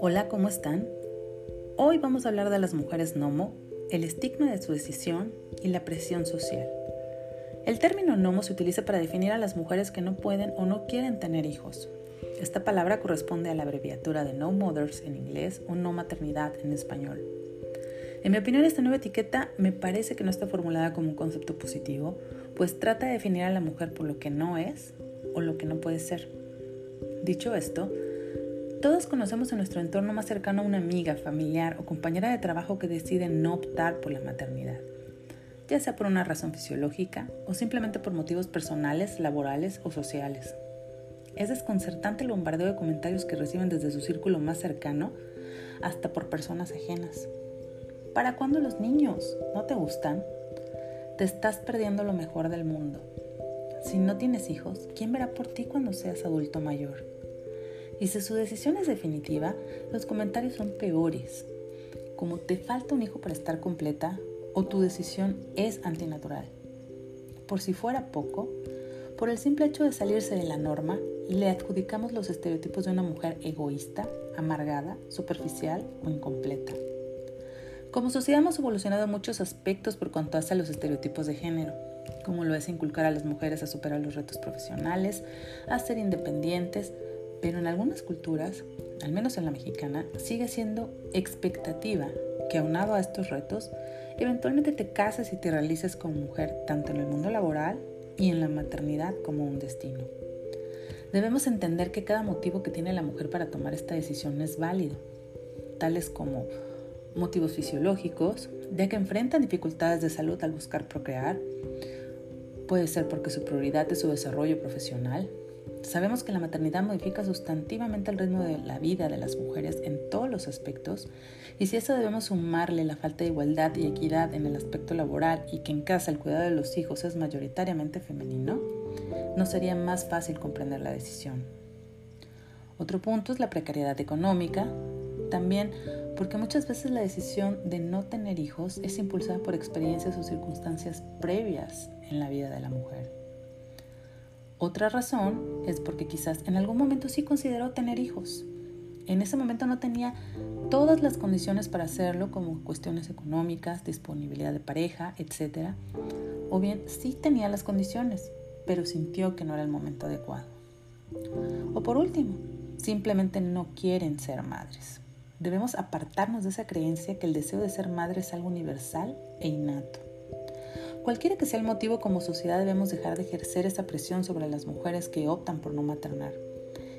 Hola, ¿cómo están? Hoy vamos a hablar de las mujeres Nomo, el estigma de su decisión y la presión social. El término Nomo se utiliza para definir a las mujeres que no pueden o no quieren tener hijos. Esta palabra corresponde a la abreviatura de No Mothers en inglés o No Maternidad en español. En mi opinión, esta nueva etiqueta me parece que no está formulada como un concepto positivo, pues trata de definir a la mujer por lo que no es o lo que no puede ser. Dicho esto, todos conocemos en nuestro entorno más cercano a una amiga, familiar o compañera de trabajo que decide no optar por la maternidad, ya sea por una razón fisiológica o simplemente por motivos personales, laborales o sociales. Es desconcertante el bombardeo de comentarios que reciben desde su círculo más cercano hasta por personas ajenas. ¿Para cuándo los niños? ¿No te gustan? Te estás perdiendo lo mejor del mundo. Si no tienes hijos, ¿quién verá por ti cuando seas adulto mayor? Y si su decisión es definitiva, los comentarios son peores, como te falta un hijo para estar completa o tu decisión es antinatural. Por si fuera poco, por el simple hecho de salirse de la norma, le adjudicamos los estereotipos de una mujer egoísta, amargada, superficial o incompleta. Como sociedad hemos evolucionado en muchos aspectos por cuanto hace a los estereotipos de género, como lo es inculcar a las mujeres a superar los retos profesionales, a ser independientes, pero en algunas culturas, al menos en la mexicana, sigue siendo expectativa que aunado a estos retos, eventualmente te cases y te realices como mujer tanto en el mundo laboral y en la maternidad como un destino. Debemos entender que cada motivo que tiene la mujer para tomar esta decisión es válido, tales como motivos fisiológicos, ya que enfrentan dificultades de salud al buscar procrear. Puede ser porque su prioridad es su desarrollo profesional. Sabemos que la maternidad modifica sustantivamente el ritmo de la vida de las mujeres en todos los aspectos y si a eso debemos sumarle la falta de igualdad y equidad en el aspecto laboral y que en casa el cuidado de los hijos es mayoritariamente femenino, no sería más fácil comprender la decisión. Otro punto es la precariedad económica, también porque muchas veces la decisión de no tener hijos es impulsada por experiencias o circunstancias previas en la vida de la mujer. Otra razón es porque quizás en algún momento sí consideró tener hijos. En ese momento no tenía todas las condiciones para hacerlo, como cuestiones económicas, disponibilidad de pareja, etc. O bien sí tenía las condiciones, pero sintió que no era el momento adecuado. O por último, simplemente no quieren ser madres. Debemos apartarnos de esa creencia que el deseo de ser madre es algo universal e innato. Cualquiera que sea el motivo, como sociedad debemos dejar de ejercer esa presión sobre las mujeres que optan por no maternar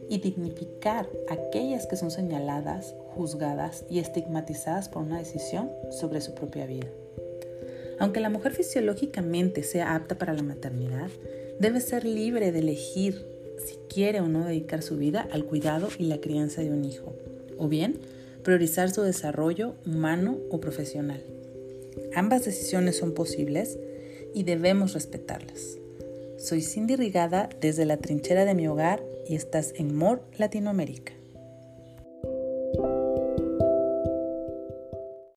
y dignificar a aquellas que son señaladas, juzgadas y estigmatizadas por una decisión sobre su propia vida. Aunque la mujer fisiológicamente sea apta para la maternidad, debe ser libre de elegir si quiere o no dedicar su vida al cuidado y la crianza de un hijo, o bien priorizar su desarrollo humano o profesional. Ambas decisiones son posibles y debemos respetarlas. Soy Cindy Rigada desde la trinchera de mi hogar y estás en MOR Latinoamérica.